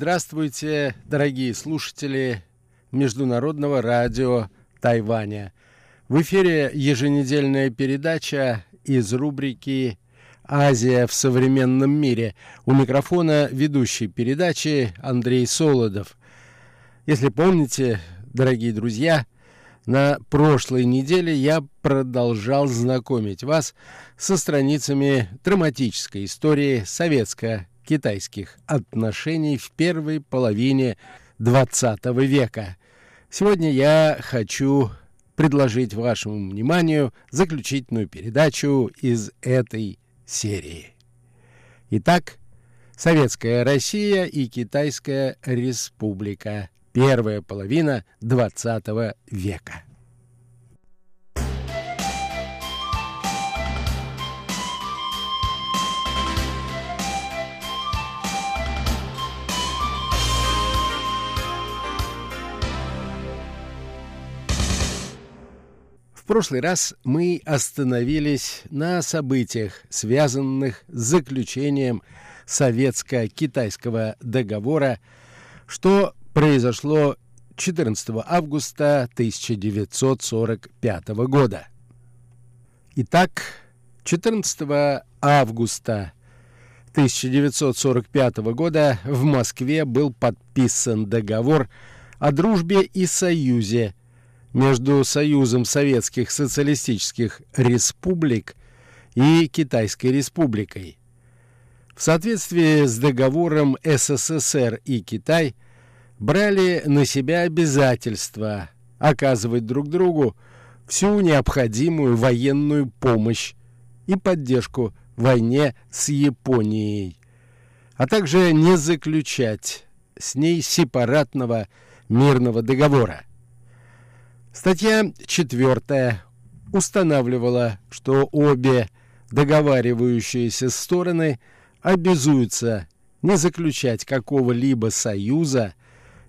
Здравствуйте, дорогие слушатели Международного радио Тайваня. В эфире еженедельная передача из рубрики «Азия в современном мире». У микрофона ведущий передачи Андрей Солодов. Если помните, дорогие друзья, на прошлой неделе я продолжал знакомить вас со страницами драматической истории советско-китайских отношений в первой половине XX века. Сегодня я хочу предложить вашему вниманию заключительную передачу из этой серии. Итак, Советская Россия и Китайская Республика. Первая половина XX века. Прошлый раз мы остановились на событиях, связанных с заключением советско-китайского договора, что произошло 14 августа 1945 года. Итак, 14 августа 1945 года в Москве был подписан договор о дружбе и союзе между Союзом Советских Социалистических Республик и Китайской Республикой. В соответствии с договором СССР и Китай брали на себя обязательства оказывать друг другу всю необходимую военную помощь и поддержку в войне с Японией, а также не заключать с ней сепаратного мирного договора. Статья 4 устанавливала, что обе договаривающиеся стороны обязуются не заключать какого-либо союза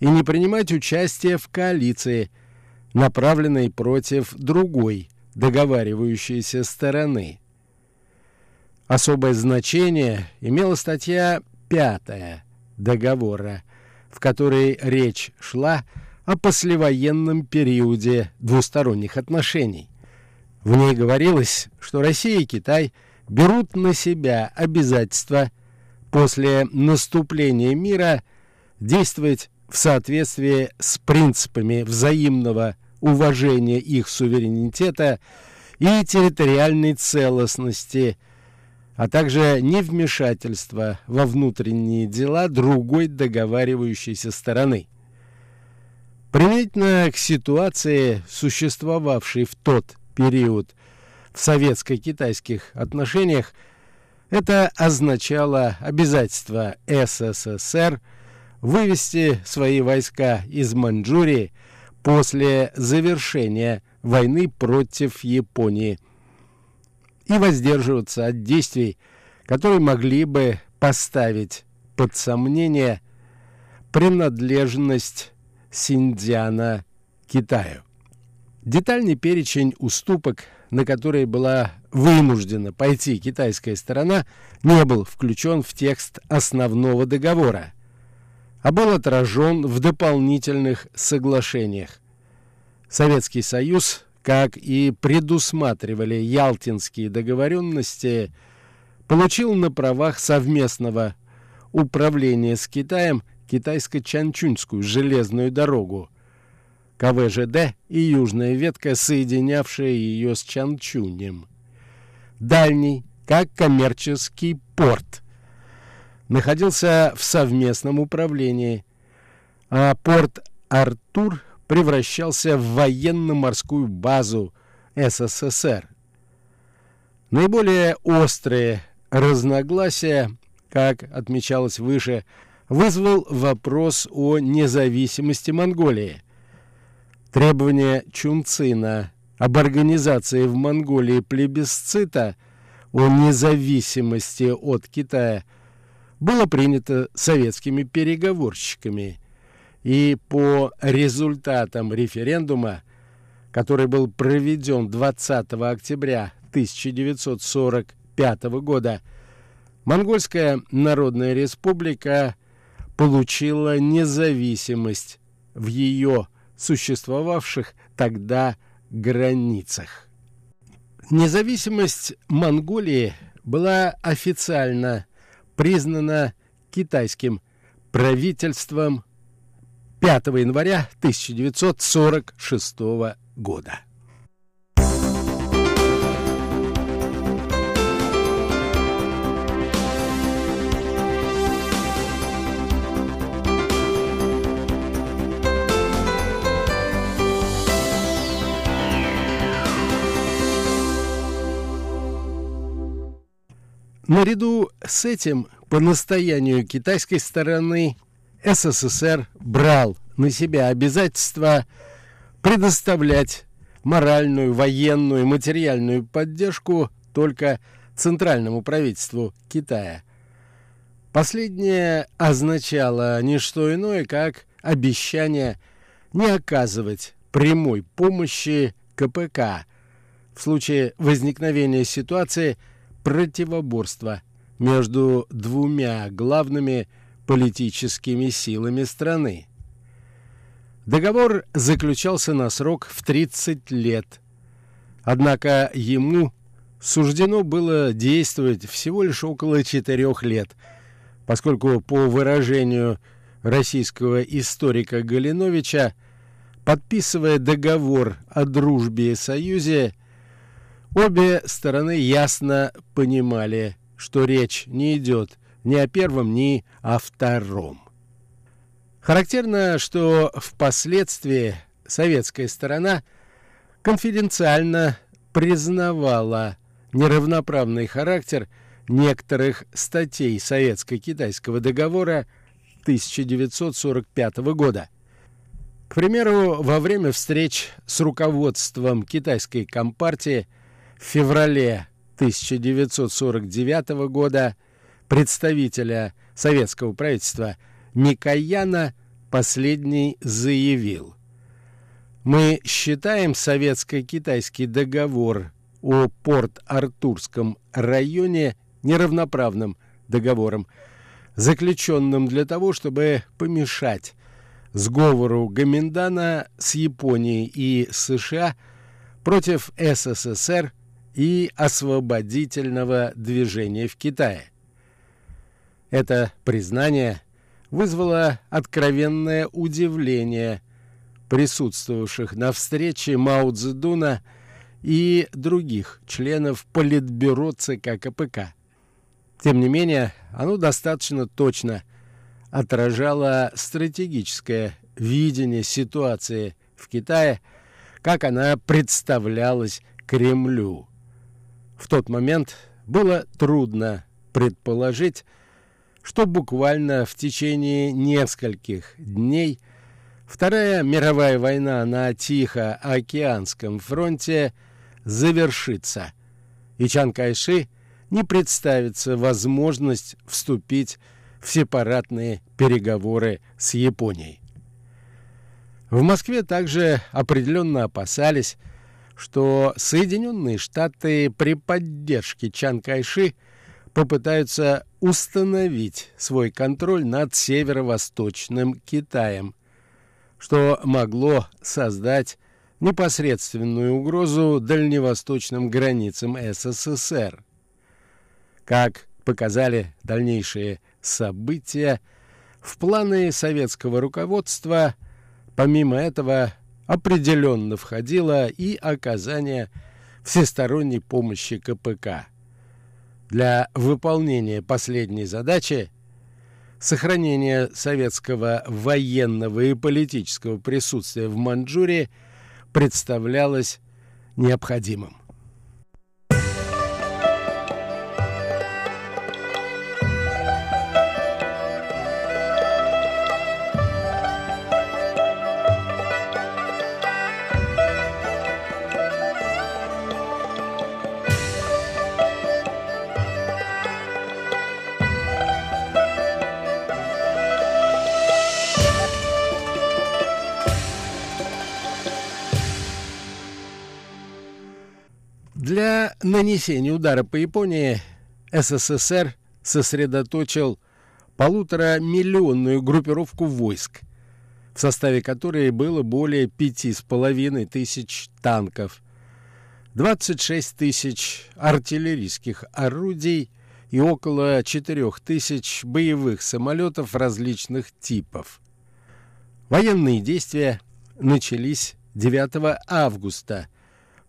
и не принимать участие в коалиции, направленной против другой договаривающейся стороны. Особое значение имела статья 5 договора, в которой речь шла о о послевоенном периоде двусторонних отношений. В ней говорилось, что Россия и Китай берут на себя обязательства после наступления мира действовать в соответствии с принципами взаимного уважения их суверенитета и территориальной целостности, а также невмешательства во внутренние дела другой договаривающейся стороны. Применительно к ситуации, существовавшей в тот период в советско-китайских отношениях, это означало обязательство СССР вывести свои войска из Маньчжурии после завершения войны против Японии и воздерживаться от действий, которые могли бы поставить под сомнение принадлежность Синдзяна Китаю. Детальный перечень уступок, на которые была вынуждена пойти китайская сторона, не был включен в текст основного договора, а был отражен в дополнительных соглашениях. Советский Союз, как и предусматривали ялтинские договоренности, получил на правах совместного управления с Китаем – китайско-чанчуньскую железную дорогу, КВЖД и южная ветка, соединявшая ее с Чанчунем. Дальний, как коммерческий порт, находился в совместном управлении, а порт Артур превращался в военно-морскую базу СССР. Наиболее острые разногласия, как отмечалось выше, вызвал вопрос о независимости Монголии. Требование Чунцина об организации в Монголии плебисцита о независимости от Китая было принято советскими переговорщиками, и по результатам референдума, который был проведен 20 октября 1945 года, Монгольская Народная Республика – получила независимость в ее существовавших тогда границах. Независимость Монголии была официально признана китайским правительством 5 января 1946 года. Наряду с этим, по настоянию китайской стороны, СССР брал на себя обязательство предоставлять моральную, военную и материальную поддержку только центральному правительству Китая. Последнее означало не что иное, как обещание не оказывать прямой помощи КПК в случае возникновения ситуации – противоборства между двумя главными политическими силами страны. Договор заключался на срок в 30 лет, однако ему суждено было действовать всего лишь около четырех лет, поскольку, по выражению российского историка Галиновича, подписывая договор о дружбе и союзе, Обе стороны ясно понимали, что речь не идет ни о первом, ни о втором. Характерно, что впоследствии советская сторона конфиденциально признавала неравноправный характер некоторых статей Советско-Китайского договора 1945 года. К примеру, во время встреч с руководством китайской компартии в феврале 1949 года представителя советского правительства Микояна последний заявил. «Мы считаем советско-китайский договор о Порт-Артурском районе неравноправным договором, заключенным для того, чтобы помешать сговору Гаминдана с Японией и США против СССР и освободительного движения в Китае. Это признание вызвало откровенное удивление присутствовавших на встрече Мао Цзэдуна и других членов Политбюро ЦК КПК. Тем не менее, оно достаточно точно отражало стратегическое видение ситуации в Китае, как она представлялась Кремлю. В тот момент было трудно предположить, что буквально в течение нескольких дней Вторая мировая война на Тихоокеанском фронте завершится, и Чан Кайши не представится возможность вступить в сепаратные переговоры с Японией. В Москве также определенно опасались, что Соединенные Штаты при поддержке Чан Кайши попытаются установить свой контроль над северо-восточным Китаем, что могло создать непосредственную угрозу дальневосточным границам СССР. Как показали дальнейшие события, в планы советского руководства, помимо этого, определенно входило и оказание всесторонней помощи КПК. Для выполнения последней задачи сохранение советского военного и политического присутствия в Манчжурии представлялось необходимым. Нанесения удара по Японии СССР сосредоточил полуторамиллионную группировку войск, в составе которой было более пяти с половиной тысяч танков, 26 тысяч артиллерийских орудий и около 4 тысяч боевых самолетов различных типов. Военные действия начались 9 августа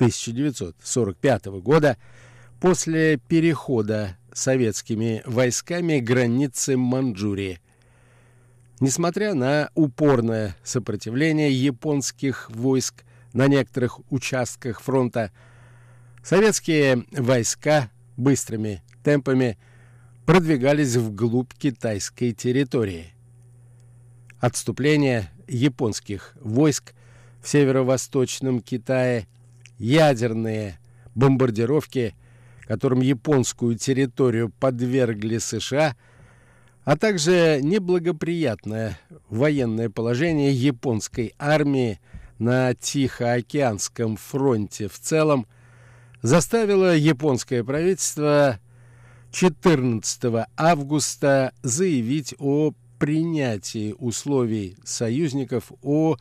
1945 года после перехода советскими войсками границы Манчжурии. Несмотря на упорное сопротивление японских войск на некоторых участках фронта, советские войска быстрыми темпами продвигались вглубь китайской территории. Отступление японских войск в северо-восточном Китае, ядерные бомбардировки, которым японскую территорию подвергли США, а также неблагоприятное военное положение японской армии на Тихоокеанском фронте в целом заставило японское правительство 14 августа заявить о принятии условий союзников о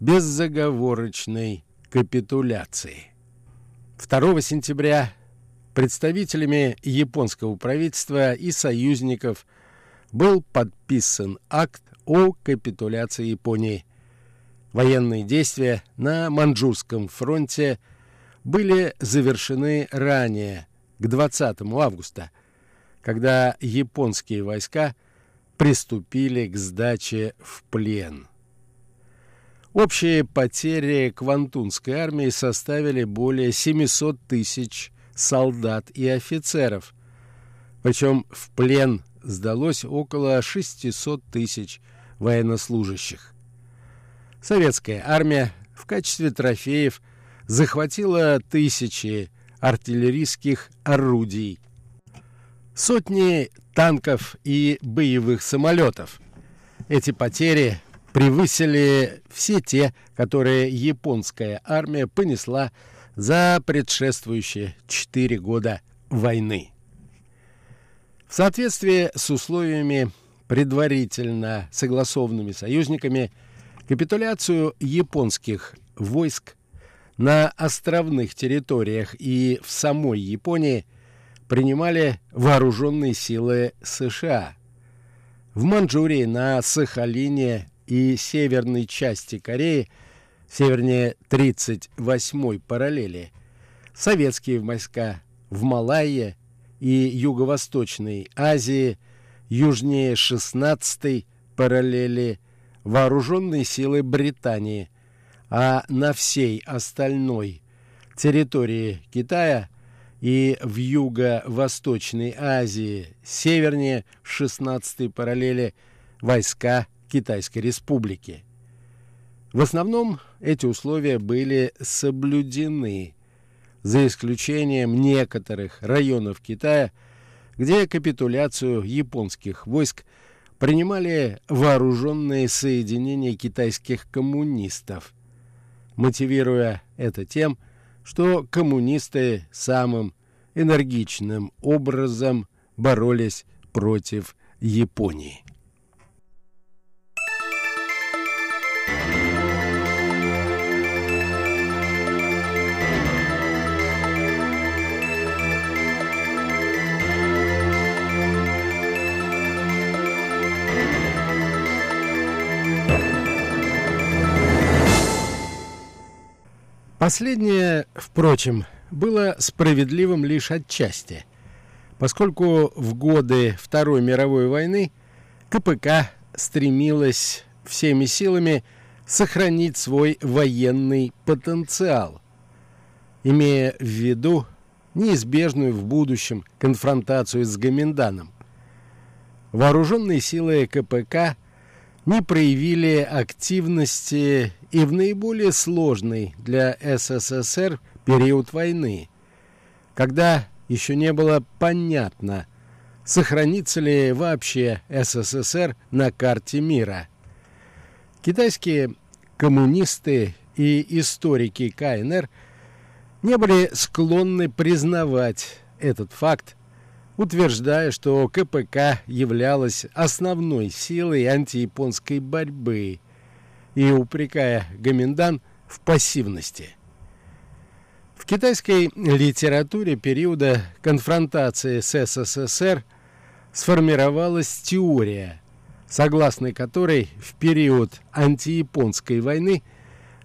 беззаговорочной капитуляции. 2 сентября представителями японского правительства и союзников был подписан акт о капитуляции Японии. Военные действия на Манчжурском фронте были завершены ранее, к 20 августа, когда японские войска приступили к сдаче в плен. Общие потери Квантунской армии составили более 700 тысяч солдат и офицеров, причем в плен сдалось около 600 тысяч военнослужащих. Советская армия в качестве трофеев захватила тысячи артиллерийских орудий, сотни танков и боевых самолетов. Эти потери превысили все те, которые японская армия понесла за предшествующие четыре года войны. В соответствии с условиями, предварительно согласованными союзниками, капитуляцию японских войск на островных территориях и в самой Японии принимали вооруженные силы США. В Манчжурии, на Сахалине и северной части Кореи, севернее 38-й параллели, советские войска в Малайе и Юго-Восточной Азии, южнее 16-й параллели, вооруженные силы Британии, а на всей остальной территории Китая и в Юго-Восточной Азии, севернее 16-й параллели, войска Китайской Республики. В основном эти условия были соблюдены, за исключением некоторых районов Китая, где капитуляцию японских войск принимали вооруженные соединения китайских коммунистов, мотивируя это тем, что коммунисты самым энергичным образом боролись против Японии. Последнее, впрочем, было справедливым лишь отчасти, поскольку в годы Второй мировой войны КПК стремилась всеми силами сохранить свой военный потенциал, имея в виду неизбежную в будущем конфронтацию с Гоминданом. Вооруженные силы КПК не проявили активности и в наиболее сложный для СССР период войны, когда еще не было понятно, сохранится ли вообще СССР на карте мира. Китайские коммунисты и историки КНР не были склонны признавать этот факт, утверждая, что КПК являлась основной силой антияпонской борьбы и упрекая Гоминдан в пассивности. В китайской литературе периода конфронтации с СССР сформировалась теория, согласно которой в период антияпонской войны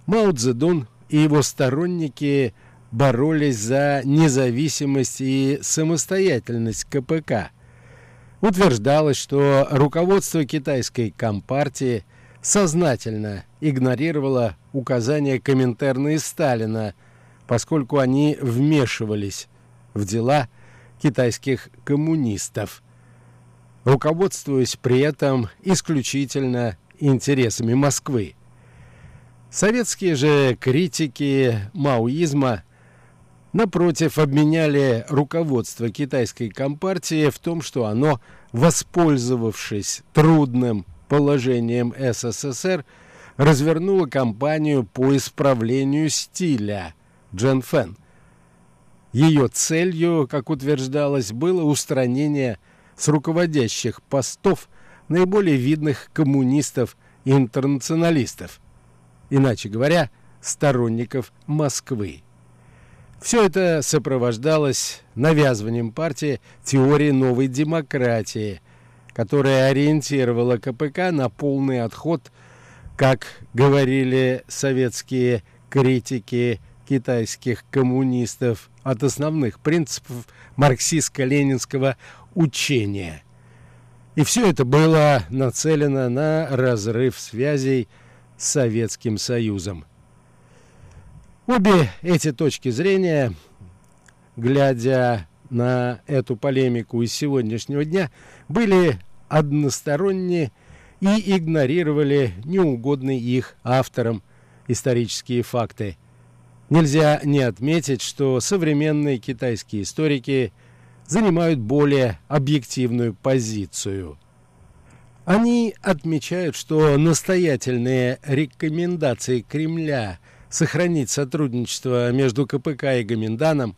Мао Цзэдун и его сторонники – боролись за независимость и самостоятельность КПК. Утверждалось, что руководство китайской компартии сознательно игнорировало указания Коминтерна и Сталина, поскольку они вмешивались в дела китайских коммунистов, руководствуясь при этом исключительно интересами Москвы. Советские же критики маоизма – напротив, обменяли руководство китайской компартии в том, что оно, воспользовавшись трудным положением СССР, развернуло кампанию по исправлению стиля Джен Фэн. Ее целью, как утверждалось, было устранение с руководящих постов наиболее видных коммунистов и интернационалистов, иначе говоря, сторонников Москвы. Все это сопровождалось навязыванием партии теории новой демократии, которая ориентировала КПК на полный отход, как говорили советские критики китайских коммунистов, от основных принципов марксистско-ленинского учения. И все это было нацелено на разрыв связей с Советским Союзом. Обе эти точки зрения, глядя на эту полемику из сегодняшнего дня, были односторонние и игнорировали неугодные их авторам исторические факты. Нельзя не отметить, что современные китайские историки занимают более объективную позицию. Они отмечают, что настоятельные рекомендации Кремля – сохранить сотрудничество между КПК и Гоминданом,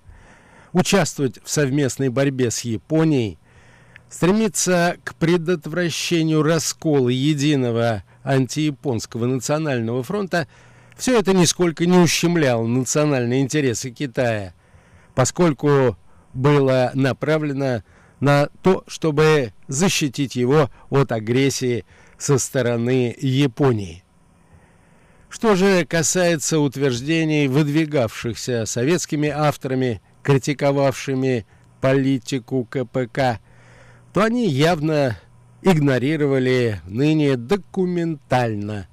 участвовать в совместной борьбе с Японией, стремиться к предотвращению раскола единого антияпонского национального фронта, все это нисколько не ущемляло национальные интересы Китая, поскольку было направлено на то, чтобы защитить его от агрессии со стороны Японии. Что же касается утверждений, выдвигавшихся советскими авторами, критиковавшими политику КПК, то они явно игнорировали ныне документально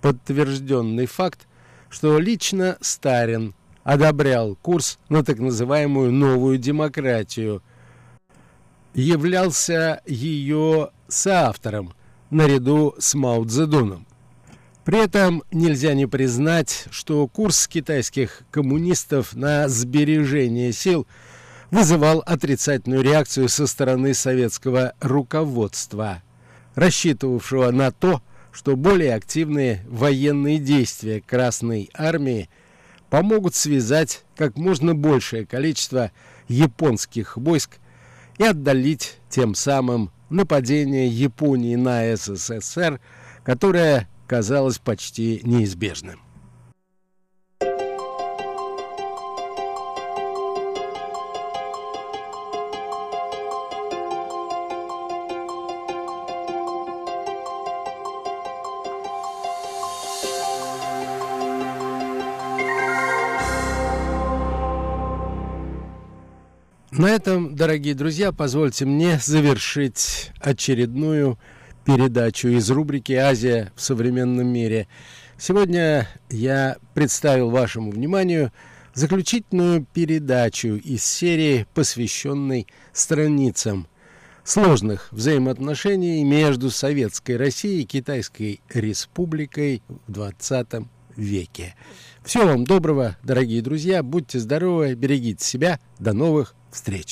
подтвержденный факт, что лично Старин одобрял курс на так называемую новую демократию, являлся ее соавтором наряду с Мао Цзэдуном. При этом нельзя не признать, что курс китайских коммунистов на сбережение сил вызывал отрицательную реакцию со стороны советского руководства, рассчитывавшего на то, что более активные военные действия Красной Армии помогут связать как можно большее количество японских войск и отдалить тем самым нападение Японии на СССР, которое казалось почти неизбежным. На этом, дорогие друзья, позвольте мне завершить очередную передачу из рубрики «Азия в современном мире». Сегодня я представил вашему вниманию заключительную передачу из серии, посвященной страницам сложных взаимоотношений между Советской Россией и Китайской Республикой в 20 веке. Всего вам доброго, дорогие друзья, будьте здоровы, берегите себя, до новых встреч!